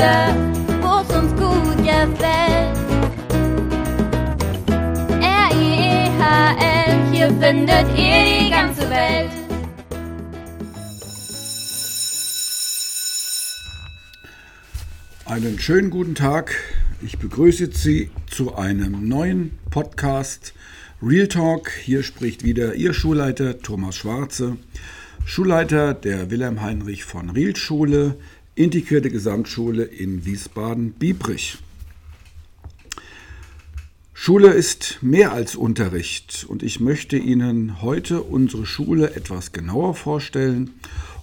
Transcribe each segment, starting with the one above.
Wo es uns gut gefällt. R-I-E-H-L, hier findet ihr die ganze Welt. Einen schönen guten Tag. Ich begrüße Sie zu einem neuen Podcast Real Talk. Hier spricht wieder Ihr Schulleiter Thomas Schwarze, Schulleiter der Wilhelm Heinrich von Riel Schule, integrierte Gesamtschule in Wiesbaden-Biebrich. Schule ist mehr als Unterricht und ich möchte Ihnen heute unsere Schule etwas genauer vorstellen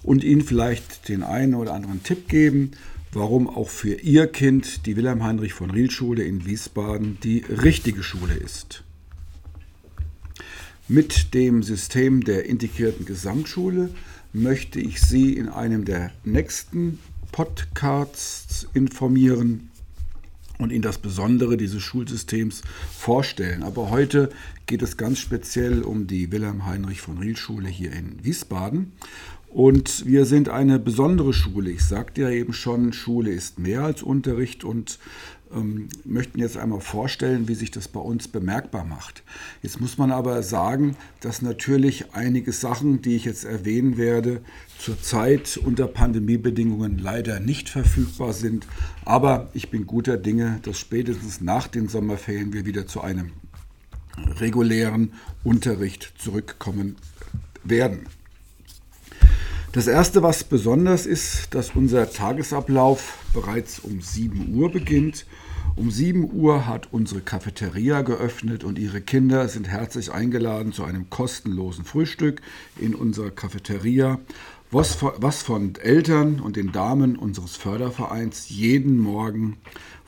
und Ihnen vielleicht den einen oder anderen Tipp geben, warum auch für Ihr Kind die Wilhelm Heinrich von Riel Schule in Wiesbaden die richtige Schule ist. Mit dem System der integrierten Gesamtschule möchte ich Sie in einem der nächsten Podcasts informieren und Ihnen das Besondere dieses Schulsystems vorstellen. Aber heute geht es ganz speziell um die Wilhelm Heinrich von Riel Schule hier in Wiesbaden. Und wir sind eine besondere Schule. Ich sagte ja eben schon, Schule ist mehr als Unterricht und ähm, möchten jetzt einmal vorstellen, wie sich das bei uns bemerkbar macht. Jetzt muss man aber sagen, dass natürlich einige Sachen, die ich jetzt erwähnen werde, zurzeit unter Pandemiebedingungen leider nicht verfügbar sind. Aber ich bin guter Dinge, dass spätestens nach den Sommerferien wir wieder zu einem regulären Unterricht zurückkommen werden. Das Erste, was besonders ist, dass unser Tagesablauf bereits um 7 Uhr beginnt. Um 7 Uhr hat unsere Cafeteria geöffnet und Ihre Kinder sind herzlich eingeladen zu einem kostenlosen Frühstück in unserer Cafeteria, was von Eltern und den Damen unseres Fördervereins jeden Morgen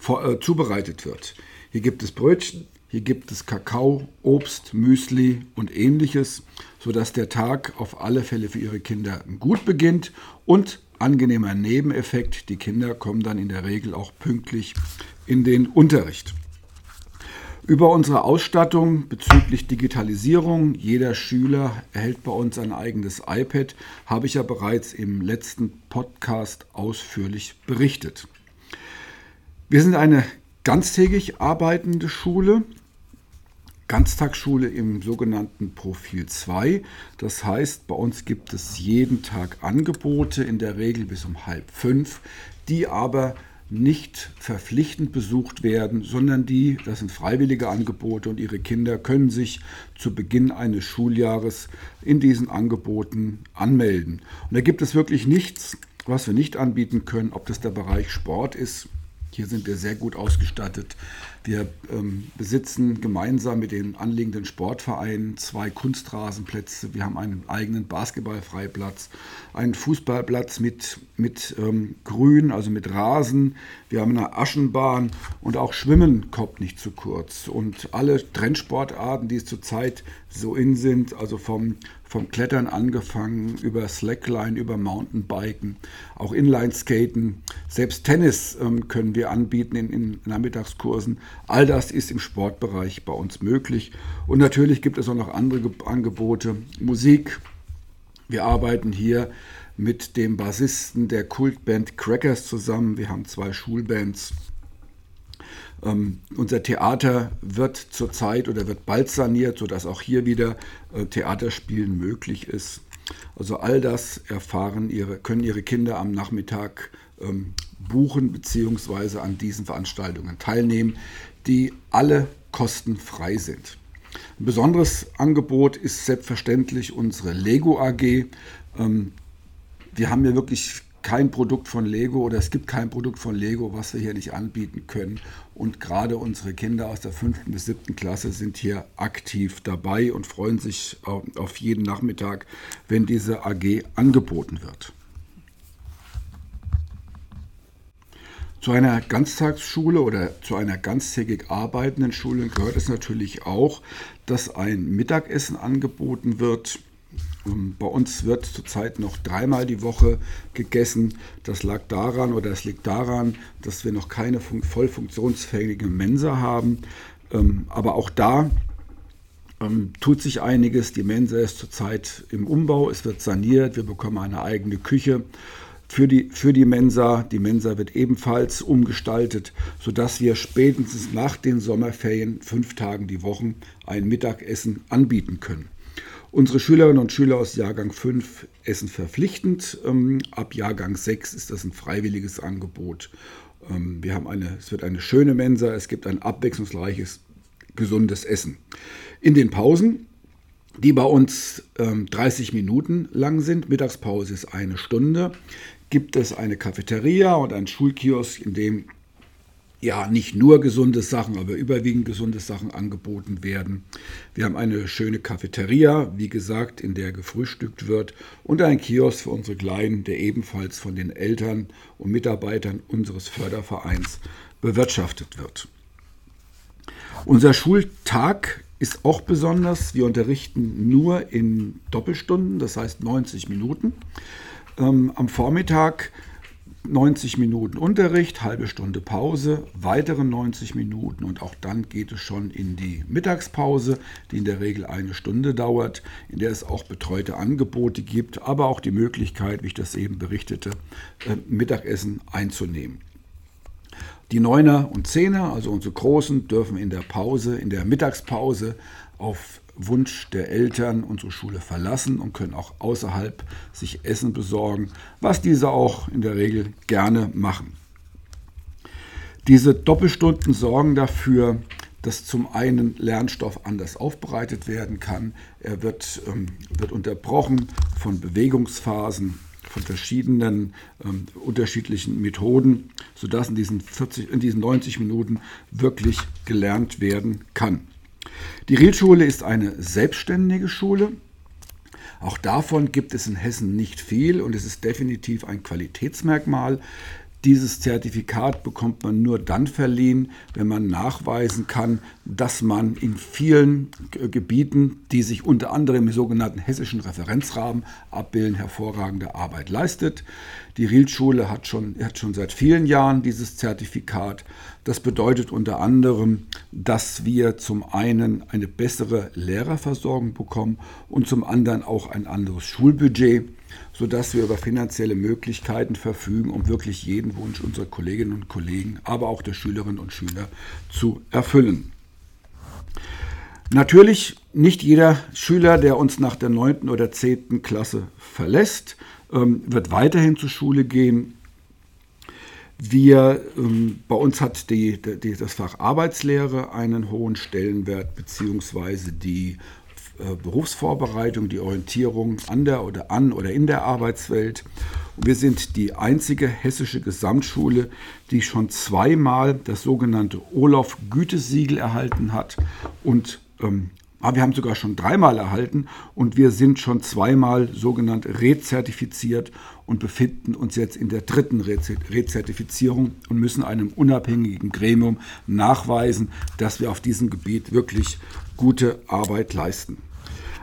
äh, zubereitet wird. Hier gibt es Brötchen, hier gibt es Kakao, Obst, Müsli und ähnliches, sodass der Tag auf alle Fälle für Ihre Kinder gut beginnt und angenehmer Nebeneffekt, die Kinder kommen dann in der Regel auch pünktlich in den Unterricht. Über unsere Ausstattung bezüglich Digitalisierung, jeder Schüler erhält bei uns ein eigenes iPad, habe ich ja bereits im letzten Podcast ausführlich berichtet. Wir sind eine ganztägig arbeitende Schule. Ganztagsschule im sogenannten Profil 2. Das heißt, bei uns gibt es jeden Tag Angebote, in der Regel bis um halb fünf, die aber nicht verpflichtend besucht werden, sondern die, das sind freiwillige Angebote und ihre Kinder können sich zu Beginn eines Schuljahres in diesen Angeboten anmelden. Und da gibt es wirklich nichts, was wir nicht anbieten können, ob das der Bereich Sport ist, hier sind wir sehr gut ausgestattet. Wir ähm, besitzen gemeinsam mit den anliegenden Sportvereinen zwei Kunstrasenplätze. Wir haben einen eigenen Basketballfreiplatz, einen Fußballplatz mit, mit ähm, Grün, also mit Rasen. Wir haben eine Aschenbahn und auch Schwimmen kommt nicht zu kurz. Und alle Trendsportarten, die es zurzeit so in sind, also vom vom Klettern angefangen, über Slackline, über Mountainbiken, auch Inline-Skaten, selbst Tennis ähm, können wir anbieten in, in, Nachmittagskursen. All das ist im Sportbereich bei uns möglich. Und natürlich gibt es auch noch andere Angebote. Musik. Wir arbeiten hier mit dem Bassisten der Kultband Crackers zusammen. Wir haben zwei Schulbands ähm, unser Theater wird zurzeit oder wird bald saniert, sodass auch hier wieder äh, Theaterspielen möglich ist. Also all das erfahren ihre, können Ihre Kinder am Nachmittag ähm, buchen bzw. an diesen Veranstaltungen teilnehmen, die alle kostenfrei sind. Ein besonderes Angebot ist selbstverständlich unsere Lego AG. Ähm, wir haben ja wirklich kein Produkt von Lego oder es gibt kein Produkt von Lego, was wir hier nicht anbieten können. Und gerade unsere Kinder aus der fünften bis siebten Klasse sind hier aktiv dabei und freuen sich auf jeden Nachmittag, wenn diese AG angeboten wird. Zu einer Ganztagsschule oder zu einer ganztägig arbeitenden Schule gehört es natürlich auch, dass ein Mittagessen angeboten wird ähm, bei uns wird zurzeit noch dreimal die Woche gegessen. Das lag daran oder es liegt daran, dass wir noch keine voll funktionsfähige Mensa haben. Ähm, aber auch da ähm, tut sich einiges. Die Mensa ist zurzeit im Umbau, es wird saniert, wir bekommen eine eigene Küche. Für die, für die Mensa. Die Mensa wird ebenfalls umgestaltet, sodass wir spätestens nach den Sommerferien fünf Tagen die Woche ein Mittagessen anbieten können. Unsere Schülerinnen und Schüler aus Jahrgang 5 essen verpflichtend. Ähm, ab Jahrgang 6 ist das ein freiwilliges Angebot. Ähm, wir haben eine, es wird eine schöne Mensa, es gibt ein abwechslungsreiches, gesundes Essen. In den Pausen, die bei uns 30 ähm, Minuten lang sind, Mittagspause ist eine Stunde, gibt es eine Cafeteria und einen Schulkiosk, in dem ja nicht nur gesunde Sachen, aber überwiegend gesunde Sachen angeboten werden. Wir haben eine schöne Cafeteria, wie gesagt, in der gefrühstückt wird und ein Kiosk für unsere Kleinen, der ebenfalls von den Eltern und Mitarbeitern unseres Fördervereins bewirtschaftet wird. Unser Schultag ist auch besonders. Wir unterrichten nur in Doppelstunden, das heißt 90 Minuten. Ähm, am Vormittag 90 Minuten Unterricht, halbe Stunde Pause, weitere 90 Minuten und auch dann geht es schon in die Mittagspause, die in der Regel eine Stunde dauert, in der es auch betreute Angebote gibt, aber auch die Möglichkeit, wie ich das eben berichtete, äh, Mittagessen einzunehmen. Die Neuner und Zehner, also unsere Großen, dürfen in der Pause, in der Mittagspause auf Wunsch der Eltern unsere Schule verlassen und können auch außerhalb sich Essen besorgen, was diese auch in der Regel gerne machen. Diese Doppelstunden sorgen dafür, dass zum einen Lernstoff anders aufbereitet werden kann. Er wird, ähm, wird unterbrochen von Bewegungsphasen, von verschiedenen ähm, unterschiedlichen Methoden, sodass in diesen, 40, in diesen 90 Minuten wirklich gelernt werden kann. Die Rielschule ist eine selbstständige Schule. Auch davon gibt es in Hessen nicht viel und es ist definitiv ein Qualitätsmerkmal. Dieses Zertifikat bekommt man nur dann verliehen, wenn man nachweisen kann, dass man in vielen Gebieten, die sich unter anderem im sogenannten hessischen Referenzrahmen abbilden, hervorragende Arbeit leistet. Die Rielschule hat schon, hat schon seit vielen Jahren dieses Zertifikat. Das bedeutet unter anderem, dass wir zum einen eine bessere Lehrerversorgung bekommen und zum anderen auch ein anderes Schulbudget sodass wir über finanzielle Möglichkeiten verfügen, um wirklich jeden Wunsch unserer Kolleginnen und Kollegen, aber auch der Schülerinnen und Schüler zu erfüllen. Natürlich nicht jeder Schüler, der uns nach der 9. oder 10. Klasse verlässt, ähm, wird weiterhin zur Schule gehen. Wir, ähm, bei uns hat die, die, das Fach Arbeitslehre einen hohen Stellenwert, beziehungsweise die Berufsvorbereitung, die Orientierung an der oder an oder in der Arbeitswelt. Und wir sind die einzige hessische Gesamtschule, die schon zweimal das sogenannte Olaf-Gütesiegel erhalten hat und ähm, ah, wir haben sogar schon dreimal erhalten und wir sind schon zweimal sogenannt rezertifiziert und befinden uns jetzt in der dritten Rezertifizierung und müssen einem unabhängigen Gremium nachweisen, dass wir auf diesem Gebiet wirklich gute Arbeit leisten.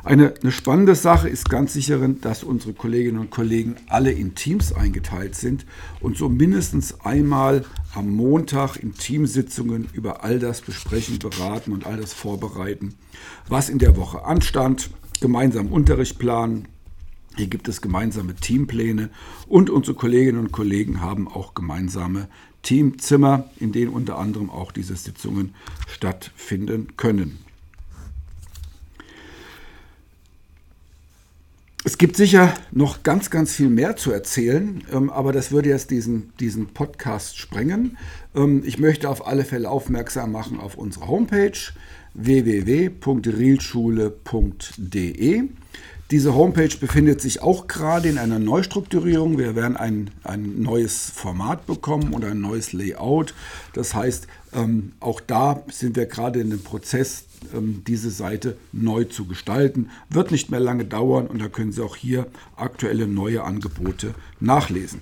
Eine, eine, spannende Sache ist ganz sicher, dass unsere Kolleginnen und Kollegen alle in Teams eingeteilt sind und so mindestens einmal am Montag in Teamsitzungen über all das besprechen, beraten und all das vorbereiten, was in der Woche anstand, gemeinsam Unterricht planen. Hier gibt es gemeinsame Teampläne und unsere Kolleginnen und Kollegen haben auch gemeinsame Teamzimmer, in denen unter anderem auch diese Sitzungen stattfinden können. Es gibt sicher noch ganz, ganz viel mehr zu erzählen, ähm, aber das würde jetzt diesen, diesen Podcast sprengen. Ähm, ich möchte auf alle Fälle aufmerksam machen auf unsere Homepage www.realschule.de. Diese Homepage befindet sich auch gerade in einer Neustrukturierung. Wir werden ein, ein neues Format bekommen und ein neues Layout. Das heißt, ähm, auch da sind wir gerade in dem Prozess, diese Seite neu zu gestalten. Wird nicht mehr lange dauern und da können Sie auch hier aktuelle neue Angebote nachlesen.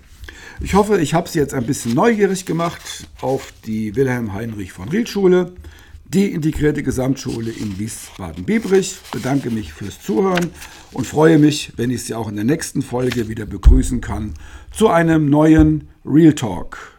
Ich hoffe, ich habe Sie jetzt ein bisschen neugierig gemacht auf die Wilhelm Heinrich von Riel Schule, die integrierte Gesamtschule in Wiesbaden-Biebrich. Bedanke mich fürs Zuhören und freue mich, wenn ich Sie auch in der nächsten Folge wieder begrüßen kann zu einem neuen Real Talk.